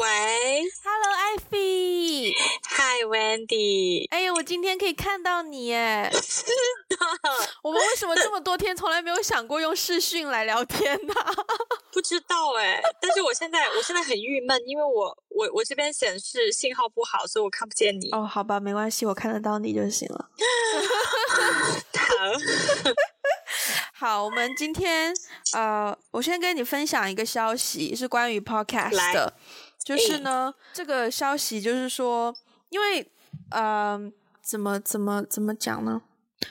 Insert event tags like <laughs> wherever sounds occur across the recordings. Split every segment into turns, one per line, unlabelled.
喂
，Hello，艾菲
，Hi Wendy，
哎呀，我今天可以看到你耶！是的，我们为什么这么多天从来没有想过用视讯来聊天呢？<laughs> <laughs>
不知道哎，但是我现在我现在很郁闷，因为我我我这边显示信号不好，所以我看不见你。
哦，好吧，没关系，我看得到你就行了。<laughs>
好。
好，我们今天呃，我先跟你分享一个消息，是关于 podcast 的，就是呢，这个消息就是说，因为呃，怎么怎么怎么讲呢？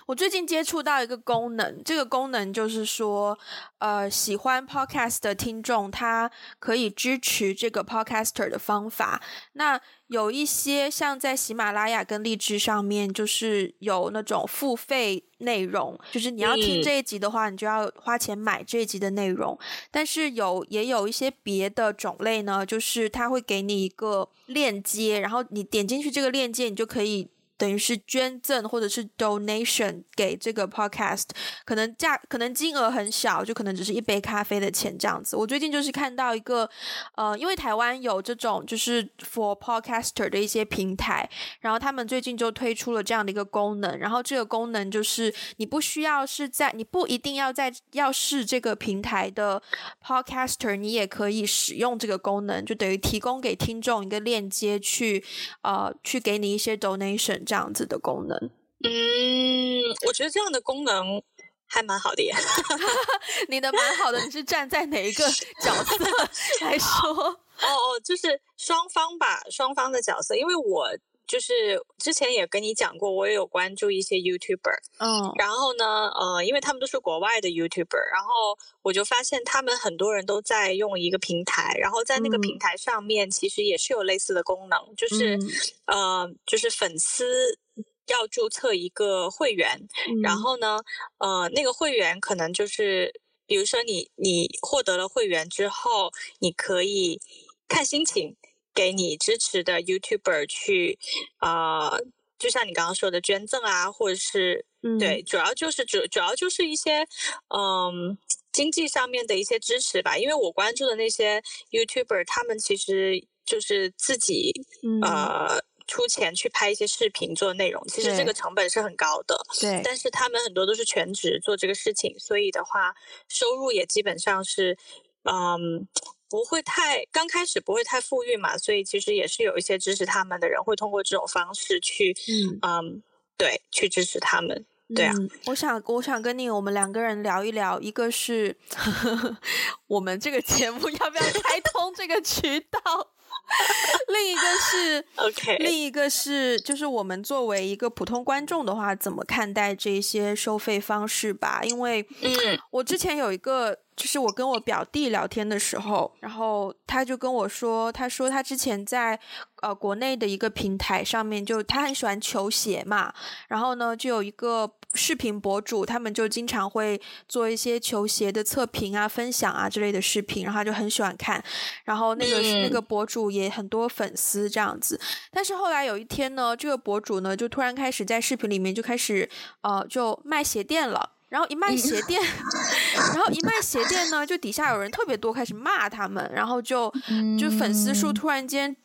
我最近接触到一个功能，这个功能就是说，呃，喜欢 podcast 的听众，他可以支持这个 podcaster 的方法。那有一些像在喜马拉雅跟荔枝上面，就是有那种付费内容，就是你要听这一集的话，你就要花钱买这一集的内容。但是有也有一些别的种类呢，就是他会给你一个链接，然后你点进去这个链接，你就可以。等于是捐赠或者是 donation 给这个 podcast，可能价可能金额很小，就可能只是一杯咖啡的钱这样子。我最近就是看到一个，呃，因为台湾有这种就是 for podcaster 的一些平台，然后他们最近就推出了这样的一个功能，然后这个功能就是你不需要是在，你不一定要在要是这个平台的 podcaster，你也可以使用这个功能，就等于提供给听众一个链接去，呃，去给你一些 donation。这样子的功能，
嗯，我觉得这样的功能还蛮好的耶。<laughs>
你的蛮好的，你是站在哪一个角色 <laughs> 来说？
哦哦，就是双方吧，双方的角色。因为我就是之前也跟你讲过，我也有关注一些 YouTuber，
嗯，
然后呢，呃，因为他们都是国外的 YouTuber，然后我就发现他们很多人都在用一个平台，然后在那个平台上面其实也是有类似的功能，就是。嗯。呃，就是粉丝要注册一个会员，嗯、然后呢，呃，那个会员可能就是，比如说你你获得了会员之后，你可以看心情给你支持的 YouTuber 去，呃，就像你刚刚说的捐赠啊，或者是、嗯、对，主要就是主主要就是一些嗯、呃、经济上面的一些支持吧，因为我关注的那些 YouTuber，他们其实就是自己、嗯、呃。出钱去拍一些视频做内容，其实这个成本是很高的。
对，
但是他们很多都是全职做这个事情，所以的话，收入也基本上是，嗯，不会太刚开始不会太富裕嘛，所以其实也是有一些支持他们的人会通过这种方式去，嗯，嗯对，去支持他们。对啊，
嗯、我想我想跟你我们两个人聊一聊，一个是呵 <laughs> 呵我们这个节目要不要开通这个渠道。<laughs> 另一个是，<laughs>
OK，
另一个是，就是我们作为一个普通观众的话，怎么看待这些收费方式吧？因为，嗯，我之前有一个，就是我跟我表弟聊天的时候，然后他就跟我说，他说他之前在呃国内的一个平台上面，就他很喜欢球鞋嘛，然后呢，就有一个。视频博主他们就经常会做一些球鞋的测评啊、分享啊之类的视频，然后他就很喜欢看。然后那个、嗯、那个博主也很多粉丝这样子。但是后来有一天呢，这个博主呢就突然开始在视频里面就开始呃就卖鞋垫了。然后一卖鞋垫，<laughs> 然后一卖鞋垫呢，就底下有人特别多开始骂他们，然后就就粉丝数突然间。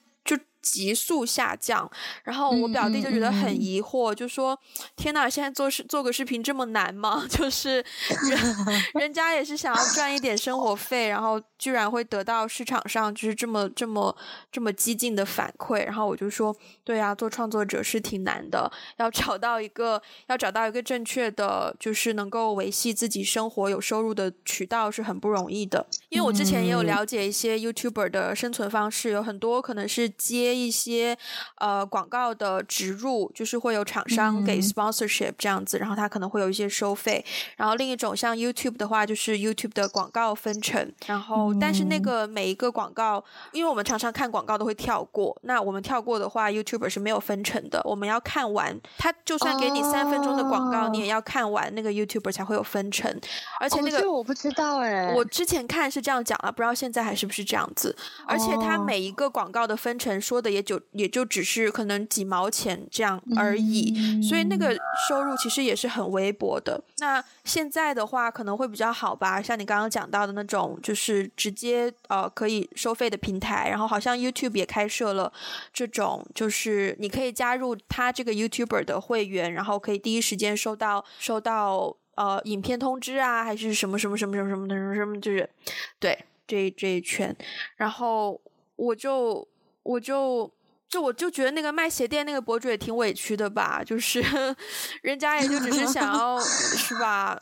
急速下降，然后我表弟就觉得很疑惑，就说：“天呐，现在做视做个视频这么难吗？<laughs> 就是 <laughs> 人人家也是想要赚一点生活费，然后居然会得到市场上就是这么这么这么激进的反馈。”然后我就说：“对啊，做创作者是挺难的，要找到一个要找到一个正确的，就是能够维系自己生活有收入的渠道是很不容易的。因为我之前也有了解一些 YouTuber 的生存方式，有很多可能是接。”一些呃广告的植入，就是会有厂商给 sponsorship 这样子，嗯、然后他可能会有一些收费。然后另一种像 YouTube 的话，就是 YouTube 的广告分成。然后但是那个每一个广告，因为我们常常看广告都会跳过，那我们跳过的话，YouTuber 是没有分成的。我们要看完，他就算给你三分钟的广告，哦、你也要看完那个 YouTuber 才会有分成。而且那个、
哦、我不知道哎，
我之前看是这样讲了，不知道现在还是不是这样子。而且他每一个广告的分成说。的也就也就只是可能几毛钱这样而已，嗯、所以那个收入其实也是很微薄的。那现在的话可能会比较好吧，像你刚刚讲到的那种，就是直接呃可以收费的平台，然后好像 YouTube 也开设了这种，就是你可以加入他这个 YouTuber 的会员，然后可以第一时间收到收到呃影片通知啊，还是什么什么什么什么什么什么什么，就是对这这一圈，然后我就。我就就我就觉得那个卖鞋垫那个博主也挺委屈的吧，就是 <laughs> 人家也就只是想要 <laughs> 是吧，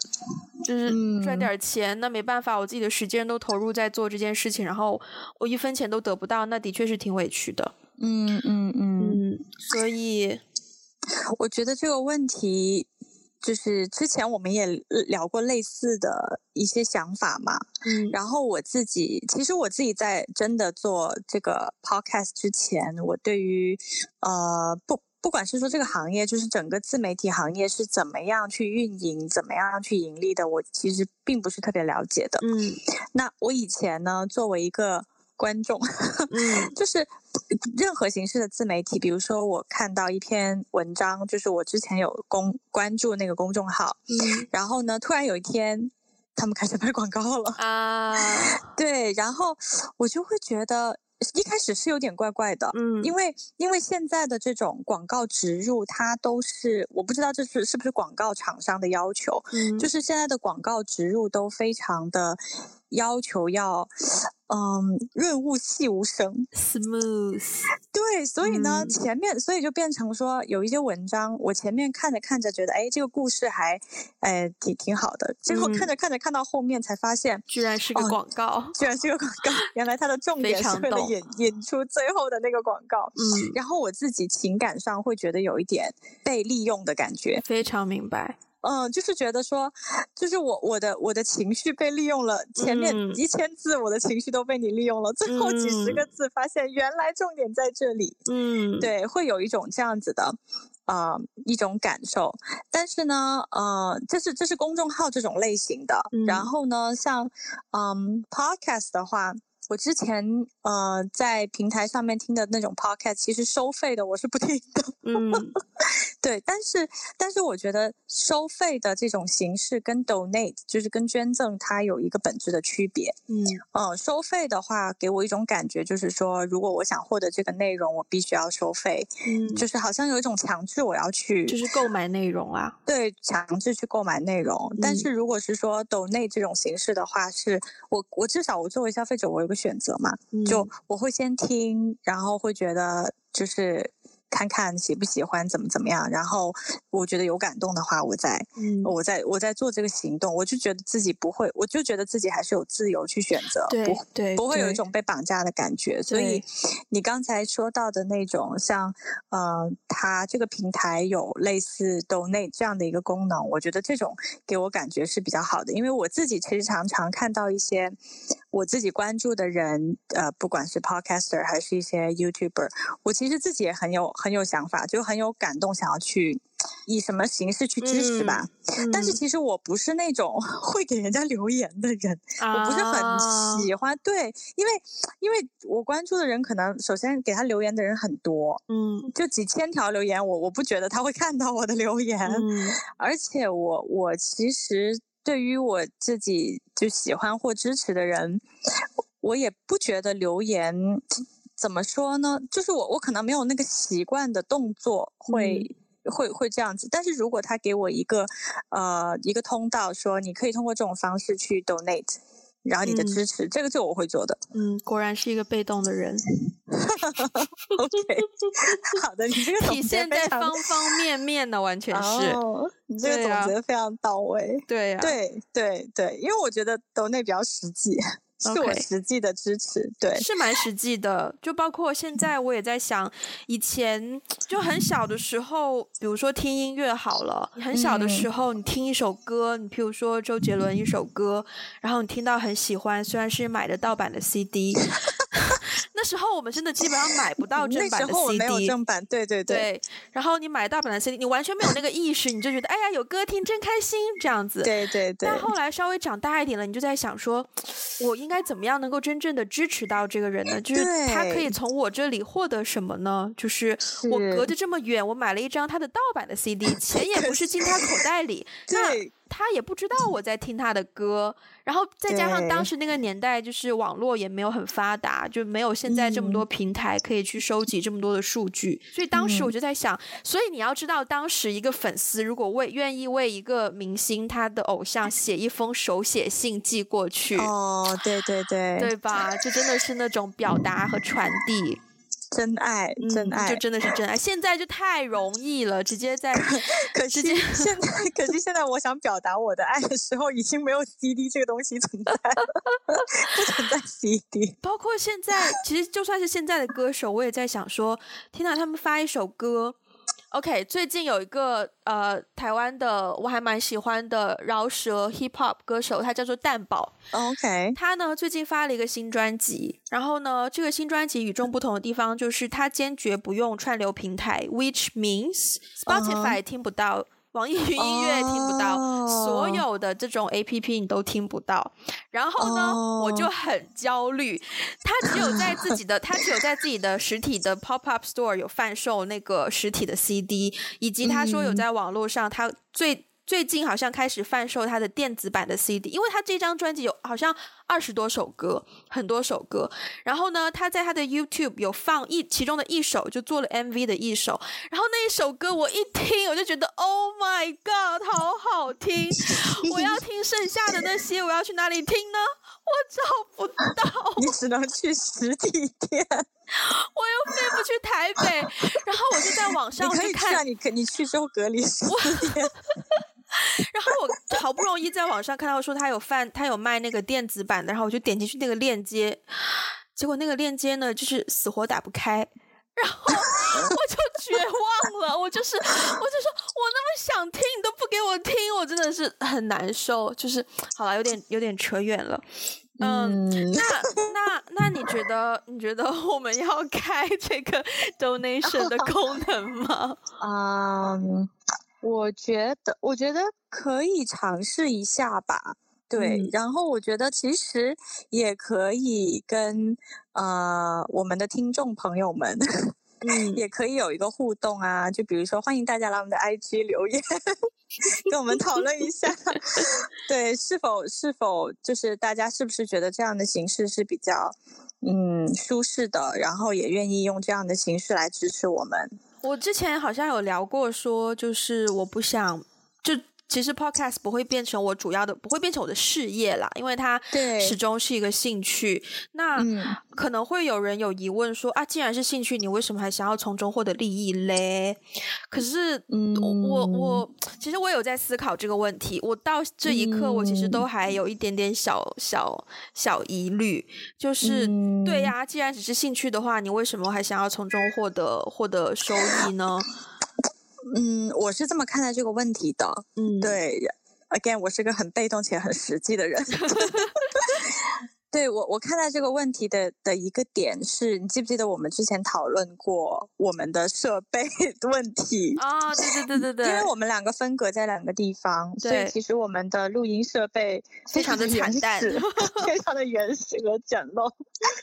就是赚点钱，那没办法，我自己的时间都投入在做这件事情，然后我一分钱都得不到，那的确是挺委屈的。
嗯嗯嗯，
所以
我觉得这个问题。就是之前我们也聊过类似的一些想法嘛，嗯，然后我自己其实我自己在真的做这个 podcast 之前，我对于呃不不管是说这个行业，就是整个自媒体行业是怎么样去运营、怎么样去盈利的，我其实并不是特别了解的，嗯，那我以前呢，作为一个。观众，<laughs> 嗯，就是任何形式的自媒体，比如说我看到一篇文章，就是我之前有公关注那个公众号，嗯，然后呢，突然有一天他们开始拍广告了啊，对，然后我就会觉得一开始是有点怪怪的，嗯，因为因为现在的这种广告植入，它都是我不知道这是是不是广告厂商的要求，嗯，就是现在的广告植入都非常的要求要。嗯，润物细无声
，smooth。
对，所以呢，嗯、前面所以就变成说，有一些文章，我前面看着看着觉得，哎，这个故事还，哎，挺挺好的。结果看着看着看到后面才发现，
居然是个广告，哦、
居然是个广告。原来它的重点是为了引引出最后的那个广告。嗯，然后我自己情感上会觉得有一点被利用的感觉。
非常明白。
嗯，就是觉得说，就是我我的我的情绪被利用了，前面一千字我的情绪都被你利用了，嗯、最后几十个字发现原来重点在这里。嗯，对，会有一种这样子的，呃，一种感受。但是呢，呃，这是这是公众号这种类型的。嗯、然后呢，像嗯 Podcast 的话。我之前呃在平台上面听的那种 podcast，其实收费的我是不听的。嗯，<laughs> 对，但是但是我觉得收费的这种形式跟 donate 就是跟捐赠它有一个本质的区别。嗯，呃，收费的话给我一种感觉就是说，如果我想获得这个内容，我必须要收费。嗯，就是好像有一种强制我要去，
就是购买内容啊。<laughs>
对，强制去购买内容。嗯，但是如果是说 donate 这种形式的话，是我我至少我作为消费者，我有个选择嘛，就我会先听，然后会觉得就是。看看喜不喜欢，怎么怎么样，然后我觉得有感动的话，我再，嗯、我再，我再做这个行动，我就觉得自己不会，我就觉得自己还是有自由去选择，
对
不
对，
不会有一种被绑架的感觉。所以你刚才说到的那种，像呃，他这个平台有类似 Donate 这样的一个功能，我觉得这种给我感觉是比较好的，因为我自己其实常常看到一些我自己关注的人，呃，不管是 Podcaster 还是一些 YouTuber，我其实自己也很有。很有想法，就很有感动，想要去以什么形式去支持吧。但是其实我不是那种 <laughs> 会给人家留言的人，啊、我不是很喜欢。对，因为因为我关注的人可能首先给他留言的人很多，嗯，就几千条留言，我我不觉得他会看到我的留言。嗯、而且我我其实对于我自己就喜欢或支持的人，我也不觉得留言。怎么说呢？就是我，我可能没有那个习惯的动作会，会、嗯、会，会这样子。但是如果他给我一个，呃，一个通道，说你可以通过这种方式去 donate，然后你的支持，嗯、这个就我会做的。
嗯，果然是一个被动的人。
OK，<laughs> 好的，你这个
体现在方方面面呢，完全是。
哦、你这个总结非常到位。
对啊，
对对对，因为我觉得 donate 比较实际。是我实际的支持.对，
是蛮实际的。就包括现在，我也在想，以前就很小的时候，比如说听音乐好了，很小的时候，你听一首歌，你譬如说周杰伦一首歌，然后你听到很喜欢，虽然是买的盗版的 CD。那时候我们真的基本上买不到正版的 CD，
那时候我没有正版，对对对。
对，然后你买盗版的 CD，你完全没有那个意识，你就觉得哎呀有歌听真开心这样子。
对对对。
但后来稍微长大一点了，你就在想说，我应该怎么样能够真正的支持到这个人呢？就是他可以从我这里获得什么呢？就是我隔着这么远，我买了一张他的盗版的 CD，<laughs> 钱也不是进他口袋里，那。他也不知道我在听他的歌，然后再加上当时那个年代，就是网络也没有很发达，就没有现在这么多平台可以去收集这么多的数据，嗯、所以当时我就在想，所以你要知道，当时一个粉丝如果为愿意为一个明星他的偶像写一封手写信寄过去，
哦，对对对，
对吧？就真的是那种表达和传递。
真爱，真爱，
嗯，就真的是真爱。现在就太容易了，直接在，
可惜现在，可惜现在，我想表达我的爱的时候，已经没有 CD 这个东西存在了，不存在 CD。
包括现在，其实就算是现在的歌手，我也在想说，天哪，他们发一首歌。OK，最近有一个呃台湾的我还蛮喜欢的饶舌 hip hop 歌手，他叫做蛋宝。
OK，
他呢最近发了一个新专辑，然后呢这个新专辑与众不同的地方就是他坚决不用串流平台，which means Spotify、uh-huh. 听不到。网易云音乐听不到，oh. 所有的这种 APP 你都听不到。然后呢，oh. 我就很焦虑。他只有在自己的，他只有在自己的实体的 Pop Up Store 有贩售那个实体的 CD，以及他说有在网络上，他最。最近好像开始贩售他的电子版的 CD，因为他这张专辑有好像二十多首歌，很多首歌。然后呢，他在他的 YouTube 有放一其中的一首，就做了 MV 的一首。然后那一首歌我一听，我就觉得 Oh my God，好好听！我要听剩下的那些，我要去哪里听呢？我找不到。
你只能去实体店。
我又飞不去台北，然后我就在网上去看。
你可以去啊，你可你去之后隔离十天。<laughs>
然后我好不容易在网上看到说他有贩，他有卖那个电子版的，然后我就点进去那个链接，结果那个链接呢就是死活打不开，然后我就绝望了，我就是我就说我那么想听你都不给我听，我真的是很难受，就是好了，有点有点扯远了，嗯，嗯那那那你觉得你觉得我们要开这个 donation 的功能吗？
啊、um。我觉得，我觉得可以尝试一下吧。对，嗯、然后我觉得其实也可以跟呃我们的听众朋友们，嗯，也可以有一个互动啊。就比如说，欢迎大家来我们的 IG 留言，<laughs> 跟我们讨论一下。<laughs> 对，是否是否就是大家是不是觉得这样的形式是比较嗯舒适的，然后也愿意用这样的形式来支持我们。
我之前好像有聊过，说就是我不想就。其实 Podcast 不会变成我主要的，不会变成我的事业啦，因为它始终是一个兴趣。那、嗯、可能会有人有疑问说啊，既然是兴趣，你为什么还想要从中获得利益嘞？可是，嗯，我我其实我有在思考这个问题。我到这一刻，我其实都还有一点点小小小疑虑，就是、嗯、对呀，既然只是兴趣的话，你为什么还想要从中获得获得收益呢？
嗯，我是这么看待这个问题的。嗯，对，again，我是个很被动且很实际的人。<laughs> 对我，我看待这个问题的的一个点是，你记不记得我们之前讨论过我们的设备的问题
啊？对对对对对，
因为我们两个分隔在两个地方，所以其实我们的录音设备非常的惨淡，非常的 <laughs> 原始和简陋，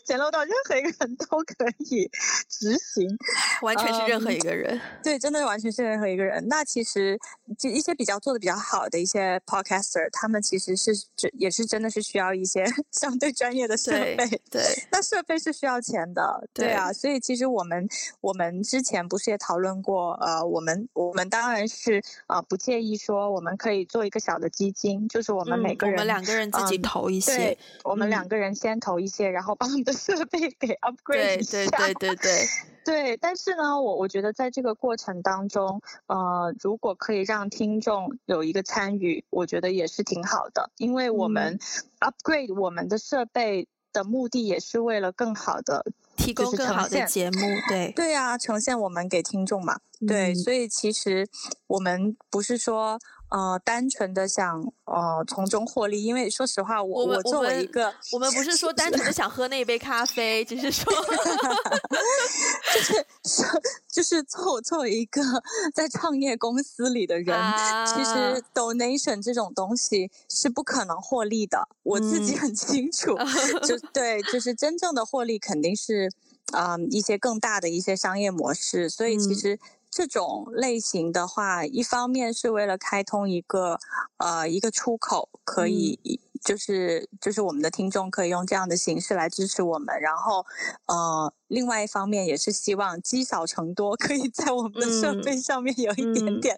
简陋到任何一个人都可以执行，<laughs>
完全是任何一个人。
Um, 对，真的完全是任何一个人。那其实就一些比较做的比较好的一些 podcaster，他们其实是也是真的是需要一些 <laughs> 相对。专业的设备，
对，对，
那设备是需要钱的，对啊，所以其实我们我们之前不是也讨论过，呃，我们我们当然是呃不介意说我们可以做一个小的基金，就是我们每个人、嗯、
我们两个人自己投一些，嗯、
我们两个人先投一些，嗯、然后把我们的设备给 upgrade 一下，
对对对对对。<laughs>
对，但是呢，我我觉得在这个过程当中，呃，如果可以让听众有一个参与，我觉得也是挺好的，因为我们 upgrade 我们的设备的目的也是为了更好的
提供更好的节目，对。
对啊，呈现我们给听众嘛，对，嗯、所以其实我们不是说呃单纯的想呃从中获利，因为说实话，我
我，
我作为一个
我，我们不是说单纯的想喝那一杯咖啡，只是说 <laughs>
就是说就是作作为一个在创业公司里的人，啊、其实。donation 这种东西是不可能获利的，我自己很清楚，嗯、就对，就是真正的获利肯定是。啊、嗯，一些更大的一些商业模式，所以其实这种类型的话，嗯、一方面是为了开通一个呃一个出口，可以、嗯、就是就是我们的听众可以用这样的形式来支持我们，然后呃另外一方面也是希望积少成多，可以在我们的设备上面有一点点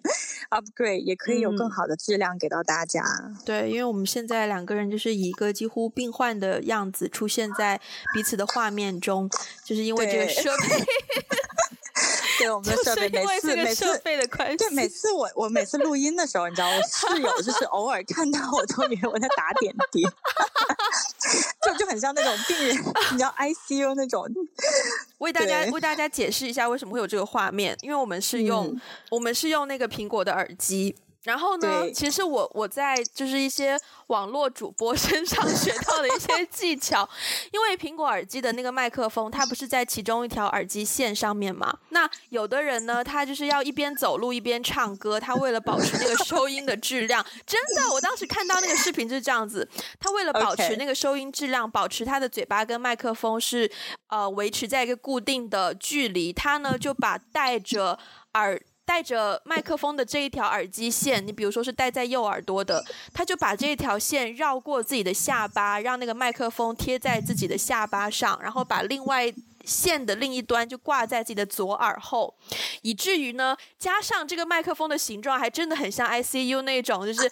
upgrade，、嗯、<laughs> 也可以有更好的质量给到大家。
对，因为我们现在两个人就是以一个几乎病患的样子出现在彼此的画面中。就是因为这个设备，<laughs>
对我们的设备，每次每次
设备的关系，
对每次我我每次录音的时候，你知道，我室友就是偶尔看到我都以为我在打点滴，<laughs> 就就很像那种病人，你知道 ICU 那种。
为 <laughs> 大家为大家解释一下为什么会有这个画面，因为我们是用、嗯、我们是用那个苹果的耳机。然后呢，其实我我在就是一些网络主播 <laughs> 身上学到的一些技巧，因为苹果耳机的那个麦克风，它不是在其中一条耳机线上面嘛？那有的人呢，他就是要一边走路一边唱歌，他为了保持那个收音的质量，真的，我当时看到那个视频就是这样子，他为了保持那个收音质量，保持他的嘴巴跟麦克风是呃维持在一个固定的距离，他呢就把戴着耳。带着麦克风的这一条耳机线，你比如说是戴在右耳朵的，他就把这一条线绕过自己的下巴，让那个麦克风贴在自己的下巴上，然后把另外。线的另一端就挂在自己的左耳后，以至于呢，加上这个麦克风的形状还真的很像 ICU 那种，就是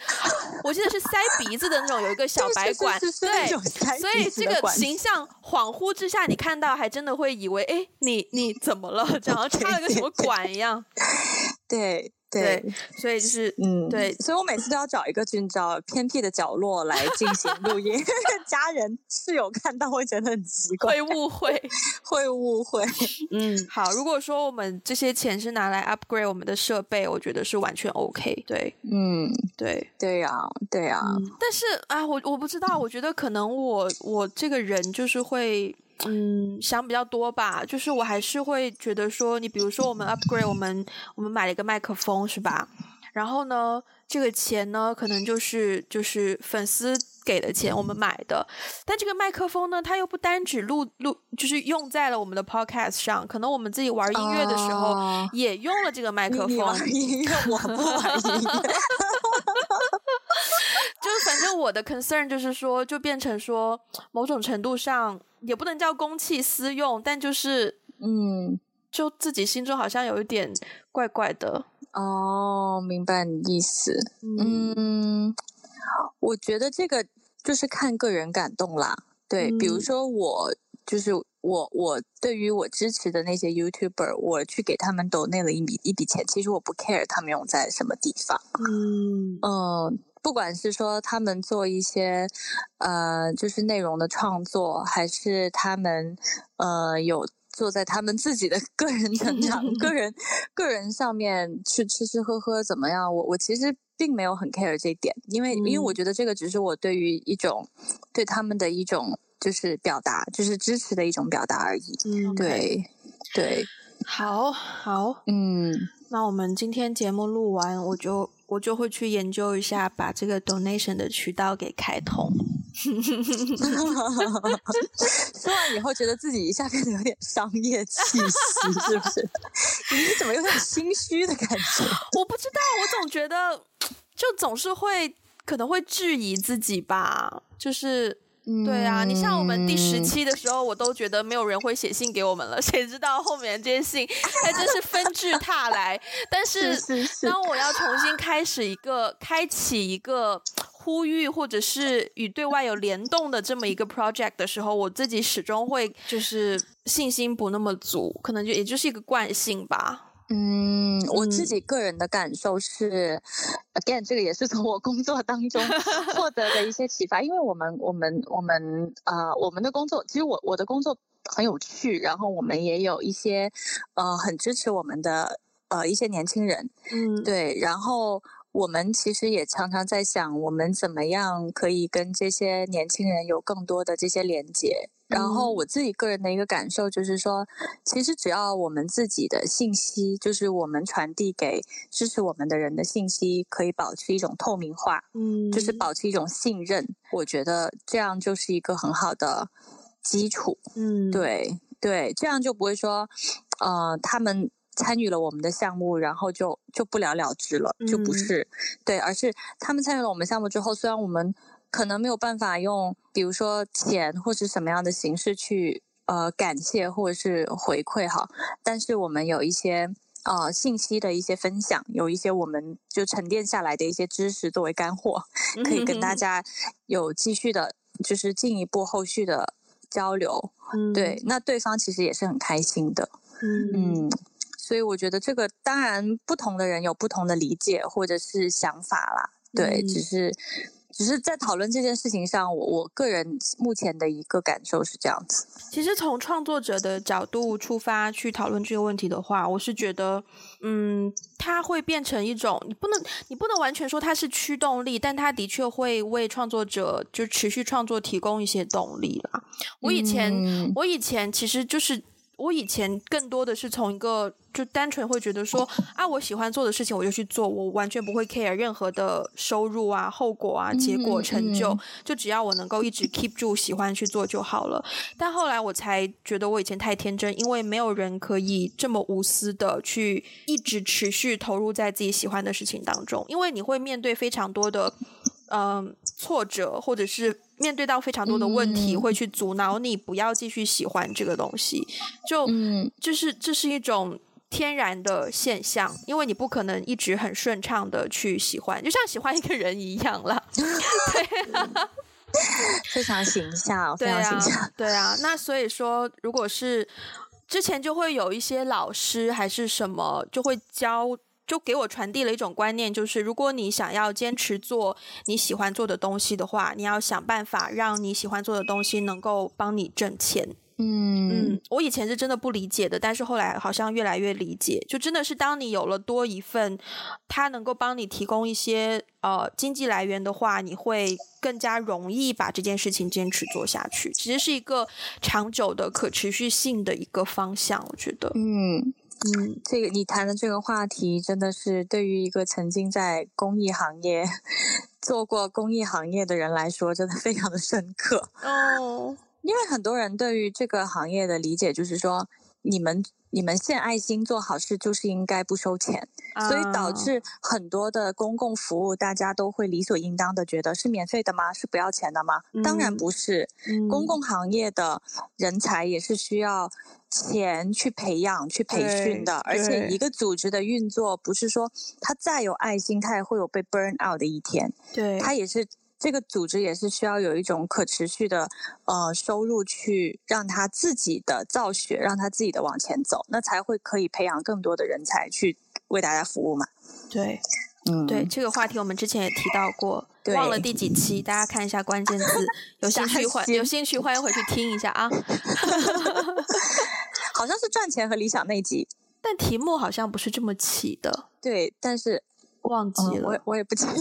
我记得是塞鼻子的那种，有一个小白管，对，所以这个形象恍惚之下，你看到还真的会以为，哎，你你怎么了？好像 <laughs> 插了个什么管一样，
对。
对，对，所以就是嗯，对，
所以我每次都要找一个寻找偏僻的角落来进行录音，<laughs> 家人室友看到会觉得很奇怪，
会误会，
会误会。<laughs>
嗯，好，如果说我们这些钱是拿来 upgrade 我们的设备，我觉得是完全 OK。对，
嗯，
对，
对呀，对呀。
但是啊，我我不知道，我觉得可能我我这个人就是会。嗯，想比较多吧，就是我还是会觉得说，你比如说我们 upgrade，我们我们买了一个麦克风是吧？然后呢，这个钱呢，可能就是就是粉丝给的钱，我们买的。但这个麦克风呢，它又不单只录录，就是用在了我们的 podcast 上，可能我们自己玩音乐的时候也用了这个麦克风。你
玩音乐，我不玩音乐。<laughs>
就是反正我的 concern 就是说，就变成说某种程度上也不能叫公器私用，但就是嗯，就自己心中好像有一点怪怪的。
哦，明白你意思。嗯，嗯，我觉得这个就是看个人感动啦。对，嗯，比如说我就是我，我对于我支持的那些 YouTuber，我去给他们 donate 了一笔一笔钱，其实我不 care 他们用在什么地方。嗯嗯。呃不管是说他们做一些，呃，就是内容的创作，还是他们，呃，有做在他们自己的个人成长、个人、个人上面去吃吃喝喝怎么样？我我其实并没有很 care 这一点，因为、嗯、因为我觉得这个只是我对于一种对他们的一种就是表达，就是支持的一种表达而已。嗯，对对，
好好，嗯，那我们今天节目录完，我就。我就会去研究一下，把这个 donation 的渠道给开通。<laughs>
说完以后，觉得自己一下变得有点商业气息，是不是？你怎么有点心虚的感觉？<laughs>
我不知道，我总觉得，就总是会可能会质疑自己吧，就是。对啊，你像我们第十期的时候，我都觉得没有人会写信给我们了，谁知道后面这些信还真是纷至沓来。但是当我要重新开始一个、开启一个呼吁，或者是与对外有联动的这么一个 project 的时候，我自己始终会就是信心不那么足，可能就也就是一个惯性吧。
嗯，我自己个人的感受是、嗯、，again，这个也是从我工作当中 <laughs> 获得的一些启发。因为我们，我们，我们，呃，我们的工作，其实我我的工作很有趣，然后我们也有一些，呃，很支持我们的，呃，一些年轻人，嗯，对，然后我们其实也常常在想，我们怎么样可以跟这些年轻人有更多的这些连接。然后我自己个人的一个感受就是说，其实只要我们自己的信息，就是我们传递给支持我们的人的信息，可以保持一种透明化，嗯，就是保持一种信任，我觉得这样就是一个很好的基础，嗯，对对，这样就不会说，呃，他们参与了我们的项目，然后就就不了了之了，就不是，对，而是他们参与了我们项目之后，虽然我们。可能没有办法用，比如说钱或是什么样的形式去呃感谢或者是回馈哈，但是我们有一些呃信息的一些分享，有一些我们就沉淀下来的一些知识作为干货，<laughs> 可以跟大家有继续的，就是进一步后续的交流。嗯，对，那对方其实也是很开心的。嗯嗯，所以我觉得这个当然不同的人有不同的理解或者是想法啦。对，只是。只是在讨论这件事情上，我我个人目前的一个感受是这样子。
其实从创作者的角度出发去讨论这个问题的话，我是觉得，嗯，它会变成一种，你不能你不能完全说它是驱动力，但它的确会为创作者就持续创作提供一些动力啦。我以前，嗯，我以前其实就是。我以前更多的是从一个就单纯会觉得说啊，我喜欢做的事情我就去做，我完全不会 care 任何的收入啊、后果啊、结果、成就，就只要我能够一直 keep 住喜欢去做就好了。但后来我才觉得我以前太天真，因为没有人可以这么无私的去一直持续投入在自己喜欢的事情当中，因为你会面对非常多的。嗯，挫折或者是面对到非常多的问题，嗯、会去阻挠你不要继续喜欢这个东西，就、嗯、就是这是一种天然的现象，因为你不可能一直很顺畅的去喜欢，就像喜欢一个人一样了。<laughs> 对啊，<laughs>
非常形象，非常形象。
对啊，那所以说，如果是之前就会有一些老师还是什么，就会教。就给我传递了一种观念，就是如果你想要坚持做你喜欢做的东西的话，你要想办法让你喜欢做的东西能够帮你挣钱。嗯嗯，我以前是真的不理解的，但是后来好像越来越理解。就真的是当你有了多一份，它能够帮你提供一些呃经济来源的话，你会更加容易把这件事情坚持做下去。其实是一个长久的可持续性的一个方向，我觉得。
嗯。嗯，这个你谈的这个话题真的是对于一个曾经在公益行业 <laughs> 做过公益行业的人来说，真的非常的深刻哦。因为很多人对于这个行业的理解就是说，你们你们献爱心做好事就是应该不收钱，所以导致很多的公共服务大家都会理所应当的觉得是免费的吗？是不要钱的吗？当然不是，公共行业的人才也是需要。钱去培养、去培训的，而且一个组织的运作不是说他再有爱心，他也会有被 burn out 的一天。对，他也是这个组织也是需要有一种可持续的呃收入去让他自己的造血，让他自己的往前走，那才会可以培养更多的人才去为大家服务嘛。
对，嗯，对，这个话题我们之前也提到过。忘了第几期，大家看一下关键字，<laughs> 有兴趣欢有兴趣欢迎回去听一下啊。<laughs> <laughs>
好像是赚钱和理想那集，
但题目好像不是这么起的。
对，但是
忘记了，
嗯、我我也不记得。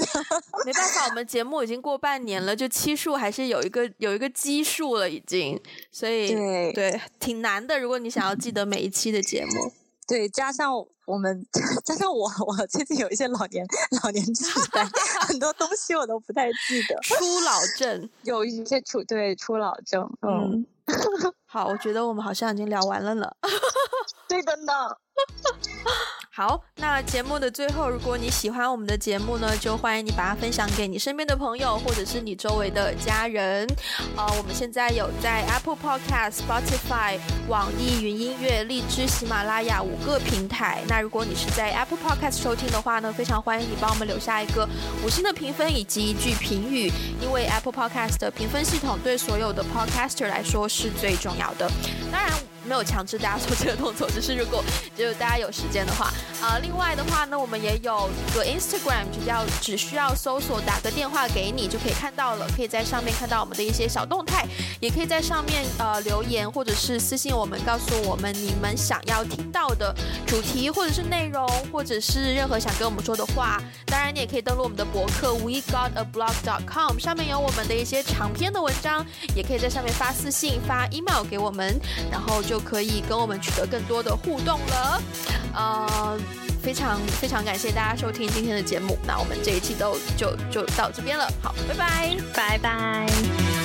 没办法，我们节目已经过半年了，就期数还是有一个有一个基数了，已经，所以对对，挺难的。如果你想要记得每一期的节目。
对，加上我们，<laughs> 加上我，我最近有一些老年老年痴呆，很多东西我都不太记得。
初老症，
有一些初对初老症。嗯，
好，我觉得我们好像已经聊完了呢。<laughs>
对的呢。
好，那节目的最后，如果你喜欢我们的节目呢，就欢迎你把它分享给你身边的朋友，或者是你周围的家人。呃，我们现在有在 Apple Podcast、Spotify、网易云音乐、荔枝、喜马拉雅五个平台。那如果你是在 Apple Podcast 收听的话呢，非常欢迎你帮我们留下一个五星的评分以及一句评语，因为 Apple Podcast 的评分系统对所有的 Podcaster 来说是最重要的。当然。没有强制大家做这个动作，只是如果就是大家有时间的话啊、呃。另外的话呢，我们也有一个 Instagram，只要只需要搜索打个电话给你就可以看到了，可以在上面看到我们的一些小动态，也可以在上面呃留言或者是私信我们，告诉我们你们想要听到的主题或者是内容，或者是任何想跟我们说的话。当然，你也可以登录我们的博客 we got a blog dot com，上面有我们的一些长篇的文章，也可以在上面发私信、发 email 给我们，然后就可以跟我们取得更多的互动了。呃，非常非常感谢大家收听今天的节目，那我们这一期都就就到这边了，好，拜拜，
拜拜。